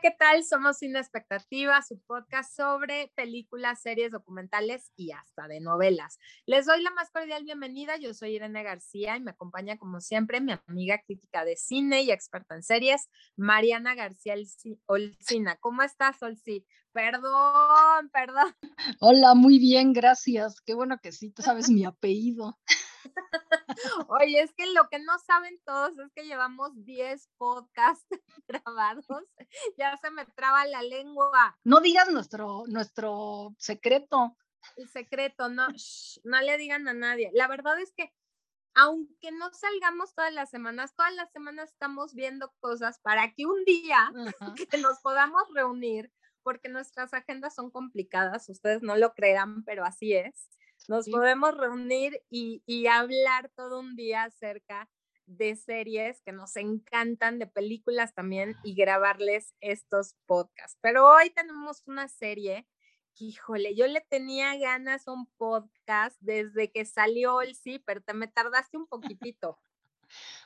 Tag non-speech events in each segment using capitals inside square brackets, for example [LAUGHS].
¿qué tal? Somos Sin Expectativa, su podcast sobre películas, series, documentales y hasta de novelas. Les doy la más cordial bienvenida. Yo soy Irene García y me acompaña, como siempre, mi amiga crítica de cine y experta en series, Mariana García Olcina. ¿Cómo estás, Olci? Perdón, perdón. Hola, muy bien, gracias. Qué bueno que sí, tú sabes mi apellido. [LAUGHS] Oye, es que lo que no saben todos es que llevamos 10 podcasts [LAUGHS] grabados. Ya se me traba la lengua. No digas nuestro, nuestro secreto. El secreto, no, no le digan a nadie. La verdad es que aunque no salgamos todas las semanas, todas las semanas estamos viendo cosas para que un día [LAUGHS] que nos podamos reunir, porque nuestras agendas son complicadas, ustedes no lo crean, pero así es nos podemos reunir y, hablar todo un día acerca de series que nos encantan, de películas también y grabarles estos podcasts. Pero hoy tenemos una serie que, híjole, yo le tenía ganas a un podcast desde que salió el sí, pero te me tardaste un [LAUGHS] poquitito.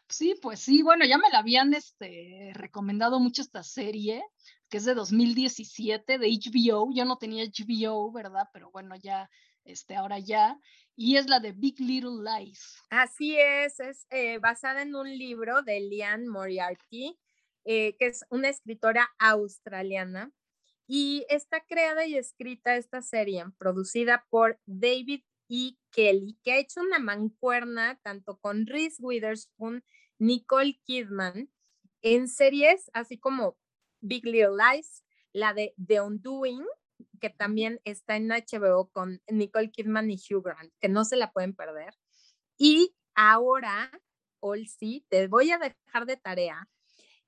Sí, pues sí, bueno, ya me la habían este, recomendado mucho esta serie, que es de 2017 de HBO. Yo no tenía HBO, ¿verdad? Pero bueno, ya este, ahora ya, y es la de Big Little Lies. Así es, es eh, basada en un libro de Liane Moriarty, eh, que es una escritora australiana, y está creada y escrita esta serie, producida por David E. Kelly, que ha hecho una mancuerna tanto con Reese Witherspoon, Nicole Kidman, en series así como Big Little Lies, la de The Undoing, que también está en HBO con Nicole Kidman y Hugh Grant, que no se la pueden perder. Y ahora, Olsi, te voy a dejar de tarea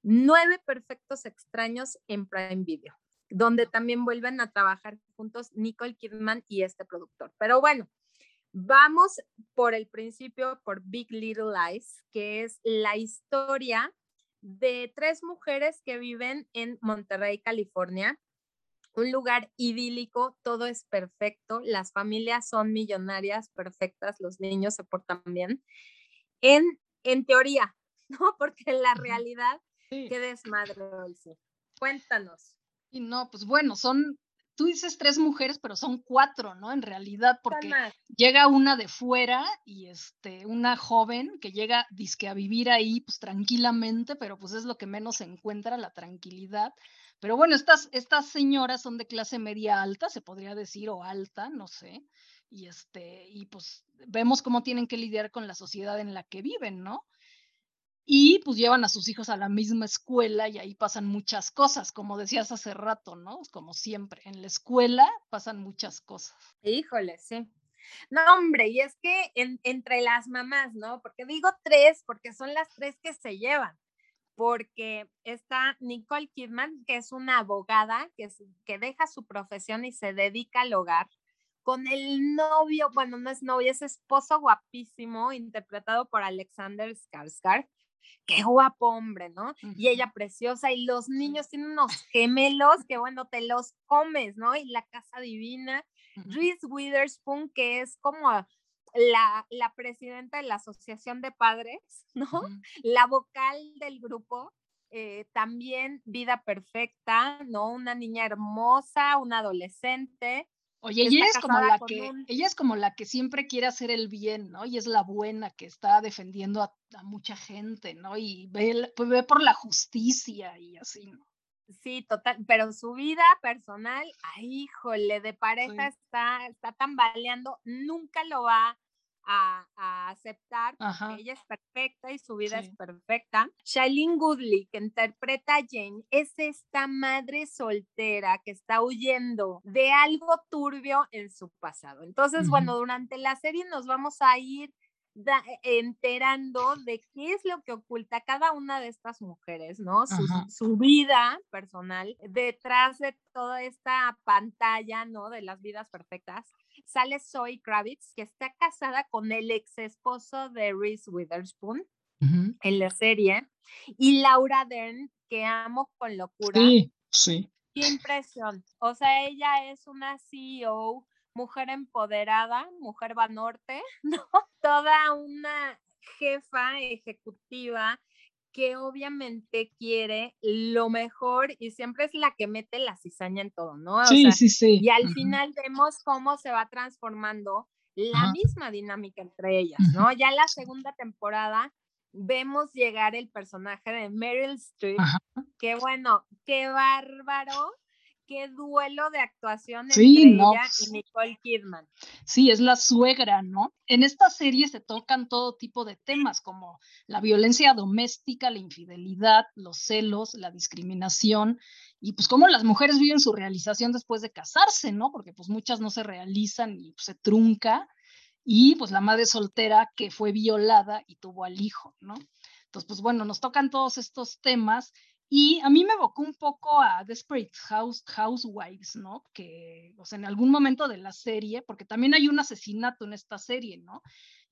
nueve perfectos extraños en Prime Video, donde también vuelven a trabajar juntos Nicole Kidman y este productor. Pero bueno, vamos por el principio, por Big Little Lies, que es la historia de tres mujeres que viven en Monterrey, California, un lugar idílico, todo es perfecto, las familias son millonarias, perfectas, los niños se portan bien. En, en teoría, [LAUGHS] ¿no? Porque en la realidad, qué desmadre, Cuéntanos. Y no, pues bueno, son, tú dices tres mujeres, pero son cuatro, ¿no? En realidad, porque llega una de fuera y este, una joven que llega disque a vivir ahí, pues tranquilamente, pero pues es lo que menos se encuentra, la tranquilidad pero bueno, estas, estas señoras son de clase media alta, se podría decir, o alta, no sé. Y, este, y pues vemos cómo tienen que lidiar con la sociedad en la que viven, ¿no? Y pues llevan a sus hijos a la misma escuela y ahí pasan muchas cosas, como decías hace rato, ¿no? Como siempre, en la escuela pasan muchas cosas. Híjole, sí. No, hombre, y es que entre las mamás, ¿no? Porque digo tres, porque son las tres que se llevan porque está Nicole Kidman, que es una abogada que, que deja su profesión y se dedica al hogar, con el novio, bueno, no es novio, es esposo guapísimo, interpretado por Alexander Skarsgård. Qué guapo hombre, ¿no? Y ella preciosa, y los niños tienen unos gemelos que, bueno, te los comes, ¿no? Y la casa divina. Reese Witherspoon, que es como la, presidenta de la Asociación de Padres, [LAUGHS] ¿no? La vocal del grupo, eh, también Vida Perfecta, ¿no? Una niña hermosa, una adolescente. Oye, ella es como la que, ella es como la que siempre quiere hacer el bien, ¿no? Y es la buena que está defendiendo a, mucha gente, ¿no? Y ve, pues ve por la justicia y así, ¿no? Sí, total, pero su vida personal, ay, híjole, de pareja está, está tambaleando, nunca lo va a, aceptar que ella es perfecta y su vida es perfecta. Shailene Goodley, que interpreta a Jane, es esta madre soltera que está huyendo de algo turbio en su pasado. Entonces, bueno, durante la serie nos vamos a ir enterando de qué es lo que oculta cada una de estas mujeres, ¿no? Su, su, vida personal detrás de toda esta pantalla, ¿no? De las vidas perfectas sale Zoe Kravitz, que está casada con el ex esposo de Reese Witherspoon en la serie, y Laura Dern, que amo con locura. Sí, sí. Qué impresión. O sea, ella es una CEO, mujer empoderada, mujer va norte, [LAUGHS] ¿no? Toda una jefa ejecutiva que obviamente quiere lo mejor y siempre es la que mete la cizaña en todo, ¿no? sí, sí, sí. Y al final vemos cómo se va transformando la misma dinámica entre ellas, ¿no? Ya en la segunda temporada vemos llegar el personaje de Meryl Streep, que bueno, qué bárbaro qué duelo de actuación entre ella y Nicole Kidman. Sí, es la suegra, ¿no? En esta serie se tocan todo tipo de temas como la violencia doméstica, la infidelidad, los celos, la discriminación y pues cómo las mujeres viven su realización después de casarse, ¿no? Porque pues muchas no se realizan y pues, se trunca y pues la madre soltera que fue violada y tuvo al hijo, ¿no? Entonces, pues bueno, nos tocan todos estos temas y a mí me evocó un poco a Desperate House, Housewives, ¿no? Que, o sea, en algún momento de la serie, porque también hay un asesinato en esta serie, ¿no?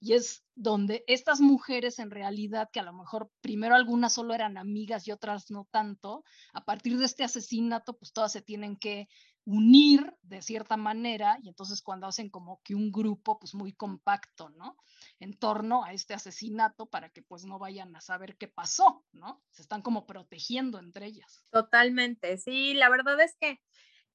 Y es donde estas mujeres en realidad, que a lo mejor primero algunas solo eran amigas y otras no tanto, a partir de este asesinato, pues todas se tienen que unir de cierta manera y entonces cuando hacen como que un grupo pues muy compacto, ¿no? En torno a este asesinato para que pues no vayan a saber qué pasó, ¿no? Se están como protegiendo entre ellas. Totalmente, sí, la verdad es que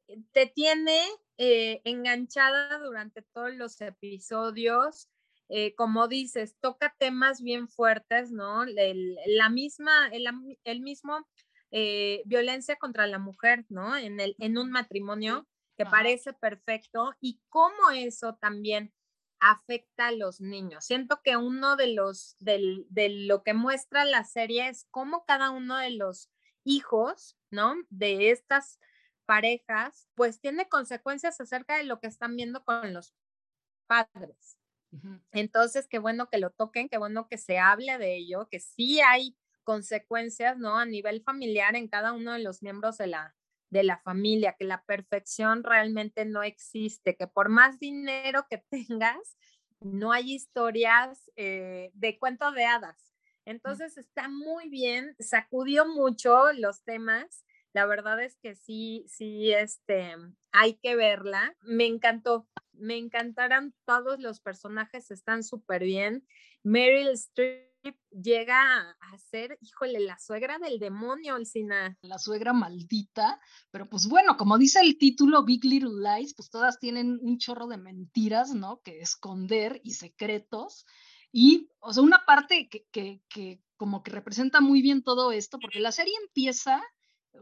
eh, te tiene eh, enganchada durante todos los episodios. Eh, como dices, toca temas bien fuertes, ¿no? la misma, el, el mismo eh, violencia contra la mujer, ¿no? En, el, en un matrimonio que parece perfecto y cómo eso también afecta a los niños. Siento que uno de los, de lo que muestra la serie es cómo cada uno de los hijos, ¿no? De estas parejas, pues tiene consecuencias acerca de lo que están viendo con los padres. Entonces, qué bueno que lo toquen, qué bueno que se hable de ello, que sí hay consecuencias, ¿no? A nivel familiar en cada uno de los miembros de la, de la familia, que la perfección realmente no existe, que por más dinero que [LAUGHS] tengas, no hay historias eh, de cuento de hadas. Entonces está muy bien, sacudió mucho los temas. La verdad es que sí, sí, este, hay que verla. Me encantó, me encantaron todos los personajes, están súper bien. Meryl Streep llega a ser, híjole, la suegra del demonio, Alcina. La suegra maldita, pero pues bueno, como dice el título Big Little Lies, pues todas tienen un chorro de mentiras, ¿no? Que esconder y secretos. Y, o sea, una parte que, que, que como que representa muy bien todo esto, porque la serie empieza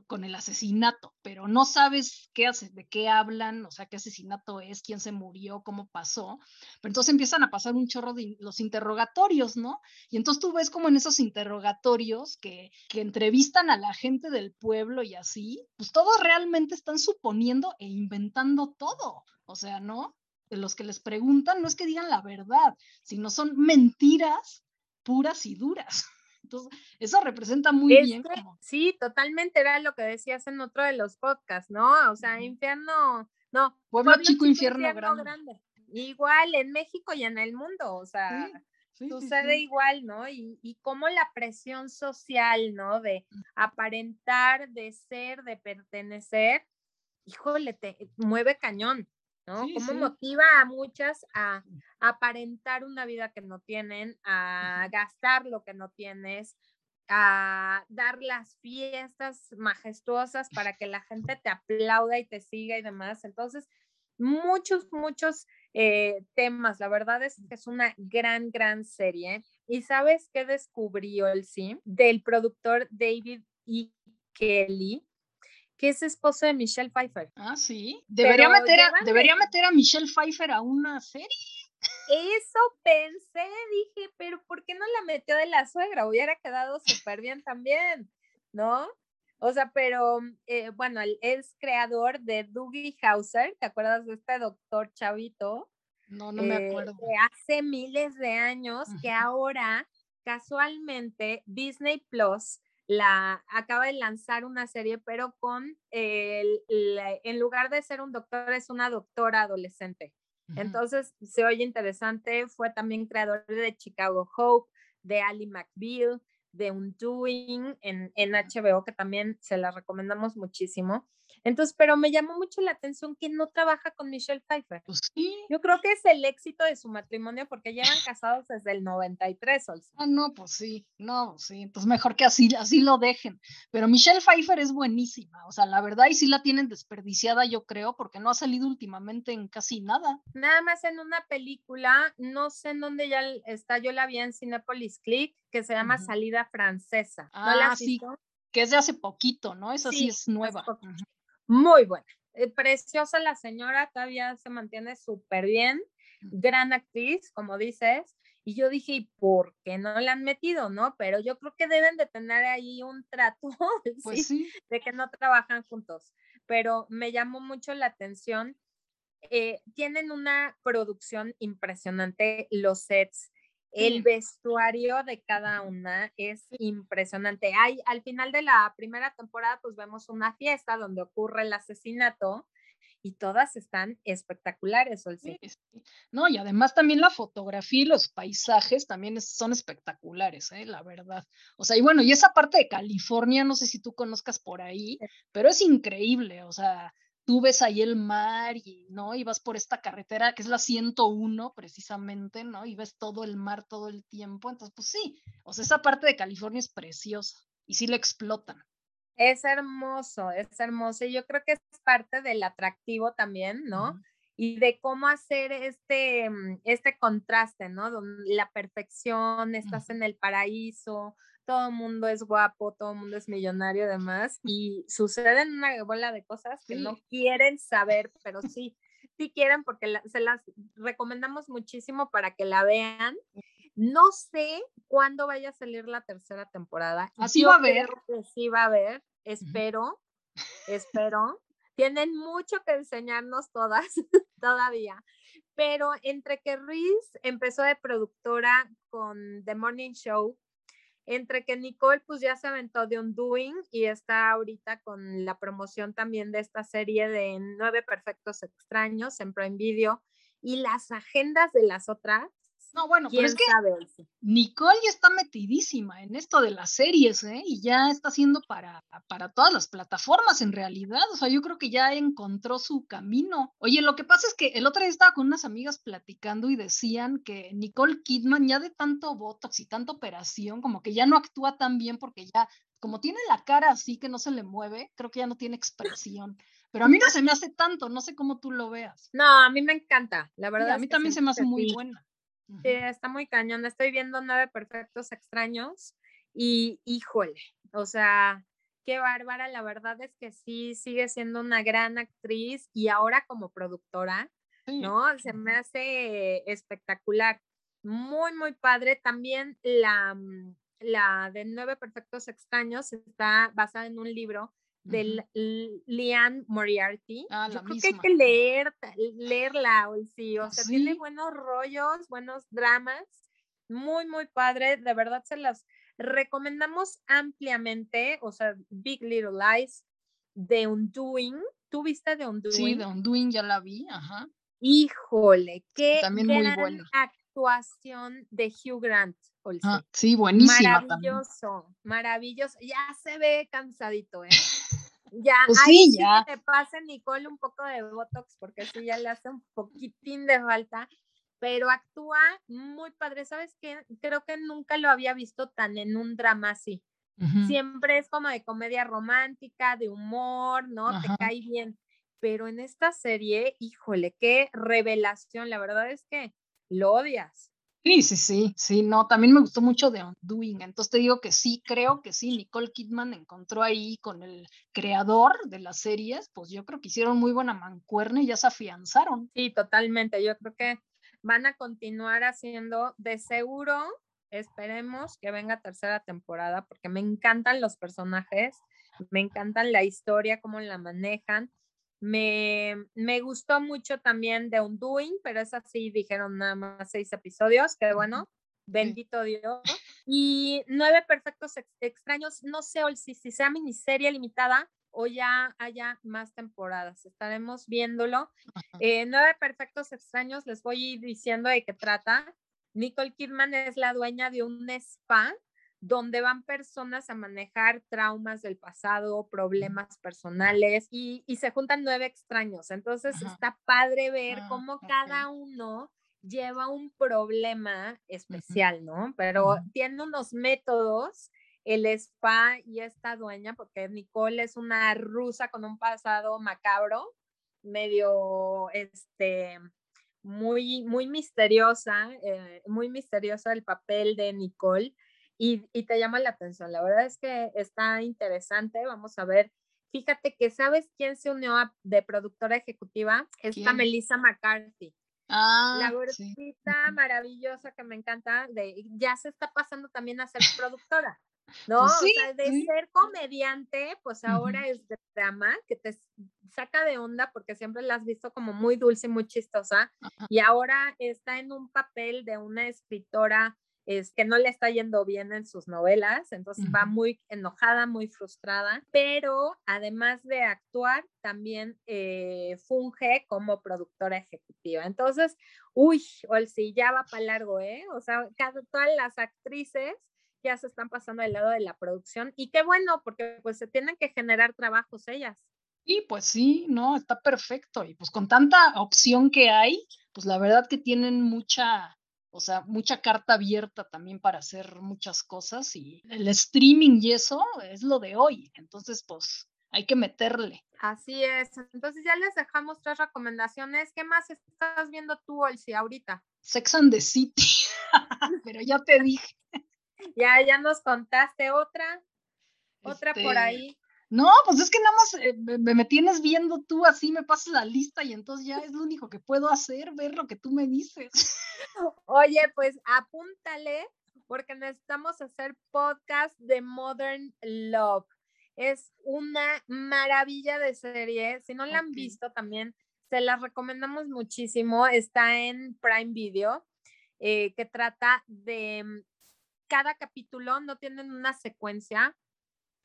con el asesinato, pero no sabes qué hace, de qué hablan, o sea, qué asesinato es, quién se murió, cómo pasó. Pero entonces empiezan a pasar un chorro de los interrogatorios, ¿no? Y entonces tú ves como en esos interrogatorios que, que entrevistan a la gente del pueblo y así, pues todos realmente están suponiendo e inventando todo. O sea, ¿no? De los que les preguntan no es que digan la verdad, sino son mentiras puras y duras. Entonces, eso representa muy bien. Sí, totalmente, era lo que decías en otro de los podcasts, ¿no? O sea, infierno, no. Pueblo, chico, infierno, grande. Igual en México y en el mundo, o sea, sucede igual, ¿no? Y, y cómo la presión social, ¿no? De aparentar, de ser, de pertenecer, híjole, te mueve cañón. ¿No? ¿Cómo motiva a muchas a, aparentar una vida que no tienen, a gastar lo que no tienes, a dar las fiestas majestuosas para que la gente te aplauda y te siga y demás? Entonces, muchos, muchos eh, temas. La verdad es que es una gran, gran serie. ¿Y sabes qué descubrió el sí? Del productor David E. Kelly, que es esposo de Michelle Pfeiffer. Ah, sí. Debería, meter a, debería meter a Michelle Pfeiffer a una serie. Eso pensé, dije, pero ¿por qué no la metió de la suegra? Hubiera quedado súper bien también, ¿no? O sea, pero eh, bueno, él es creador de Dougie Hauser, ¿te acuerdas de este doctor chavito? No, no me acuerdo. De hace miles de años, que ahora casualmente Disney Plus la acaba de lanzar una serie, pero con el, en lugar de ser un doctor, es una doctora adolescente. Entonces, se oye interesante. Fue también creador de Chicago Hope, de Ali McBeal, de Undoing en, en HBO, que también se la recomendamos muchísimo. Entonces, pero me llamó mucho la atención que no trabaja con Michelle Pfeiffer. Pues sí. Yo creo que es el éxito de su matrimonio porque llevan casados desde el 93, Olsi. Ah, no, pues sí, no, pues sí, entonces mejor que así, así lo dejen. Pero Michelle Pfeiffer es buenísima, o sea, la verdad, y sí la tienen desperdiciada, yo creo, porque no ha salido últimamente en casi nada. Nada más en una película, no sé en dónde ya está, yo la vi en Cinepolis Click, que se llama Salida Francesa. ¿No la ah, sí, que es de hace poquito, ¿no? Esa sí, es nueva. Muy buena. Eh, preciosa la señora, todavía se mantiene súper bien, gran actriz, como dices. Y yo dije, ¿y por qué no la han metido, no? Pero yo creo que deben de tener ahí un trato [LAUGHS] pues sí, de que no trabajan juntos. Pero me llamó mucho la atención. Eh, tienen una producción impresionante, los sets, el vestuario de cada una es impresionante. Hay, al final de la primera temporada, pues vemos una fiesta donde ocurre el asesinato y todas están espectaculares, sí. No, y además también la fotografía y los paisajes también son espectaculares, ¿eh? la verdad. O sea, y bueno, y esa parte de California, no sé si tú conozcas por ahí, pero es increíble, o sea, tú ves ahí el mar y, ¿no? Y vas por esta carretera que es la 101 precisamente, ¿no? Y ves todo el mar todo el tiempo. Entonces, pues sí, o sea, esa parte de California es preciosa y sí la explotan. Es hermoso, es hermoso. Y yo creo que es parte del atractivo también, ¿no? Y de cómo hacer este, este contraste, ¿no? La perfección, estás en el paraíso, todo el mundo es guapo, todo el mundo es millonario además, y suceden una bola de cosas que no quieren saber, pero sí, sí quieren porque se las recomendamos muchísimo para que la vean. No sé cuándo vaya a salir la tercera temporada. Así va a haber. Sí va a haber, espero, espero. Tienen mucho que enseñarnos todas [LAUGHS] todavía. Pero entre que Reese empezó de productora con The Morning Show, entre que Nicole pues ya se aventó de Undoing y está ahorita con la promoción también de esta serie de Nueve Perfectos Extraños en Prime Video y las agendas de las otras no, bueno, pero es que Nicole ya está metidísima en esto de las series, ¿eh? Y ya está haciendo para, para todas las plataformas en realidad. O sea, yo creo que ya encontró su camino. Oye, lo que pasa es que el otro día estaba con unas amigas platicando y decían que Nicole Kidman ya de tanto botox y tanta operación, como que ya no actúa tan bien porque ya, como tiene la cara así que no se le mueve, creo que ya no tiene expresión. Pero a mí no se me hace tanto, no sé cómo tú lo veas. No, a mí me encanta, la verdad. a mí también se me hace muy buena. Sí, está muy cañón. Estoy viendo nueve perfectos extraños y híjole, o sea, qué bárbara. La verdad es que sí, sigue siendo una gran actriz y ahora como productora, ¿no? Se me hace espectacular. Muy, muy padre. También la, mm, la de Nueve Perfectos Extraños está basada en un libro de Lian Moriarty. Ah, Yo creo que hay que leer, leerla, sí, o sea, tiene buenos rollos, buenos dramas, muy, muy padre, de verdad se las recomendamos ampliamente, o sea, Big Little Lies, de Undoing, ¿tú viste de Undoing? Sí, de Undoing ya la vi, ajá. Híjole, qué También muy buena. actuación de Hugh Grant. Ah, sí, buenísima. Maravilloso, maravilloso. Ya se ve cansadito, ¿eh? Ya, pues ahí sí, ya. que te pase Nicole un poco de Botox, porque sí ya le hace un poquitín de falta, pero actúa muy padre. ¿Sabes qué? Creo que nunca lo había visto tan en un drama así. Siempre es como de comedia romántica, de humor, ¿no? Te cae bien. Pero en esta serie, híjole, qué revelación. La verdad es que lo odias. Sí, sí, sí, sí, no, también me gustó mucho de Undoing, entonces te digo que sí, creo que sí, Nicole Kidman encontró ahí con el creador de las series, pues yo creo que hicieron muy buena mancuerna y ya se afianzaron. Sí, totalmente, yo creo que van a continuar haciendo de seguro, esperemos que venga tercera temporada, porque me encantan los personajes, me encantan la historia, cómo la manejan, me, me, gustó mucho también de Undoing, pero es así, dijeron nada más seis episodios, que bueno, bendito Dios. Y Nueve Perfectos Extraños, no sé si, si sea miniserie limitada o ya haya más temporadas, estaremos viéndolo. Eh, Nueve Perfectos Extraños, les voy diciendo de qué trata. Nicole Kidman es la dueña de un spa donde van personas a manejar traumas del pasado, problemas personales y, se juntan nueve extraños. Entonces está padre ver ah, cómo cada uno lleva un problema especial, ¿no? Pero tiene unos métodos el spa y esta dueña, porque Nicole es una rusa con un pasado macabro, medio, este, muy, muy misteriosa, eh, muy misteriosa el papel de Nicole y, y, te llama la atención. La verdad es que está interesante. Vamos a ver. Fíjate que sabes quién se unió a, de productora ejecutiva, esta Melissa McCarthy. Ah, la gordita maravillosa que me encanta, de, ya se está pasando también a ser productora. [LAUGHS] ¿no? Pues o sea, de ser comediante, pues ahora es drama, que te saca de onda porque siempre la has visto como muy dulce y muy chistosa, y ahora está en un papel de una escritora es que no le está yendo bien en sus novelas, entonces va muy enojada, muy frustrada, pero además de actuar, también eh, funge como productora ejecutiva. Entonces, uy, Olsi, ya va para largo, ¿eh? O sea, cada, todas las actrices ya se están pasando al lado de la producción y qué bueno, porque pues se tienen que generar trabajos ellas. Y pues sí, no, está perfecto. Y pues con tanta opción que hay, pues la verdad que tienen mucha, o sea, mucha carta abierta también para hacer muchas cosas y el streaming y eso es lo de hoy. Entonces, pues hay que meterle. Así es. Entonces ya les dejamos tres recomendaciones. ¿Qué más estás viendo tú, Olsi, ahorita? Sex and the City. [LAUGHS] Pero ya te dije. [LAUGHS] Ya, ya nos contaste otra, otra por este, ahí. No, pues es que nada más eh, me, me, tienes viendo tú así, me pasas la lista y entonces ya es lo único que puedo hacer, ver lo que tú me dices. [LAUGHS] Oye, pues apúntale porque necesitamos hacer podcast de Modern Love. Es una maravilla de serie. Si no la han visto también, se las recomendamos muchísimo. Está en Prime Video, eh, que trata de cada capítulo no tienen una secuencia.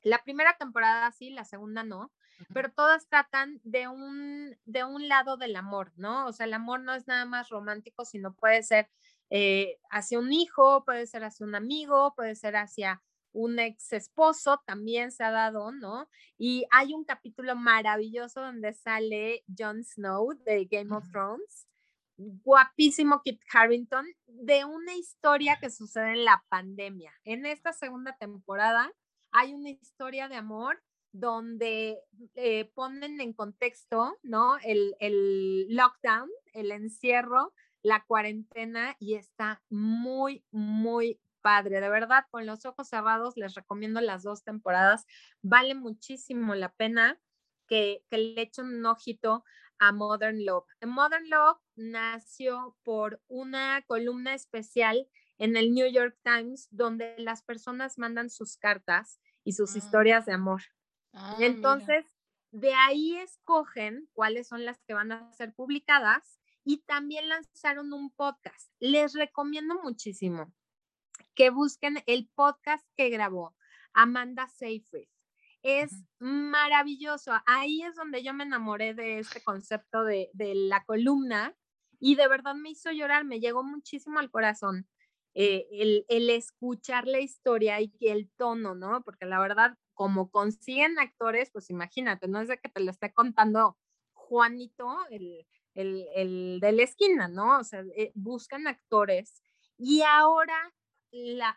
La primera temporada sí, la segunda no, pero todas tratan de un, de un lado del amor, ¿no? O sea, el amor no es nada más romántico, sino puede ser eh, hacia un hijo, puede ser hacia un amigo, puede ser hacia un ex esposo, también se ha dado, ¿no? Y hay un capítulo maravilloso donde sale Jon Snow de Game of Thrones guapísimo Kit Harrington de una historia que sucede en la pandemia. En esta segunda temporada hay una historia de amor donde eh, ponen en contexto, ¿no? El, el lockdown, el encierro, la cuarentena y está muy, muy padre. De verdad, con los ojos cerrados les recomiendo las dos temporadas. Vale muchísimo la pena que, que le echen un ojito a Modern Love. Modern Love nació por una columna especial en el New York Times donde las personas mandan sus cartas y sus ah. historias de amor. Ah, Entonces, de ahí escogen cuáles son las que van a ser publicadas y también lanzaron un podcast. Les recomiendo muchísimo que busquen el podcast que grabó Amanda Seyfried es maravilloso. Ahí es donde yo me enamoré de este concepto de, la columna y de verdad me hizo llorar, me llegó muchísimo al corazón eh, el, escuchar la historia y el tono, ¿no? Porque la verdad, como consiguen actores, pues imagínate, no es de que te lo esté contando Juanito, el, de la esquina, ¿no? O sea, eh, buscan actores y ahora la,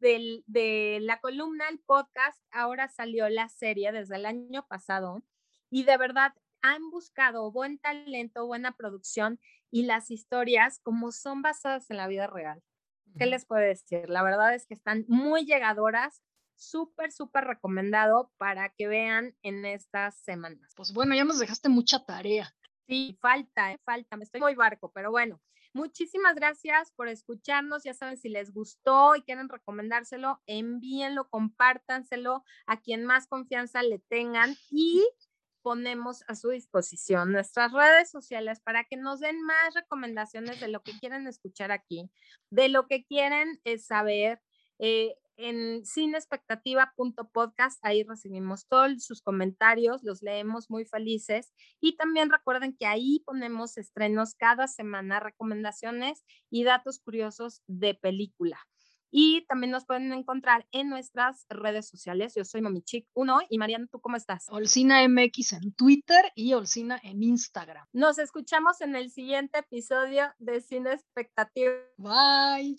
de la columna, el podcast, ahora salió la serie desde el año pasado y de verdad han buscado buen talento, buena producción y las historias como son basadas en la vida real. ¿Qué les puedo decir? La verdad es que están muy llegadoras, súper, súper recomendado para que vean en estas semanas. Pues bueno, ya nos dejaste mucha tarea. Sí, falta, eh, falta, me estoy muy barco, pero bueno, Muchísimas gracias por escucharnos. Ya saben, si les gustó y quieren recomendárselo, envíenlo, compártanselo a quien más confianza le tengan y ponemos a su disposición nuestras redes sociales para que nos den más recomendaciones de lo que quieren escuchar aquí, de lo que quieren eh, saber. Eh, en sinexpectativa.podcast, ahí recibimos todos sus comentarios, los leemos muy felices y también recuerden que ahí ponemos estrenos cada semana, recomendaciones y datos curiosos de película. Y también nos pueden encontrar en nuestras redes sociales. Yo soy Momichic1 y Mariana, ¿tú cómo estás? Olcina MX en Twitter y Olcina en Instagram. Nos escuchamos en el siguiente episodio de Cine Expectativa. Bye.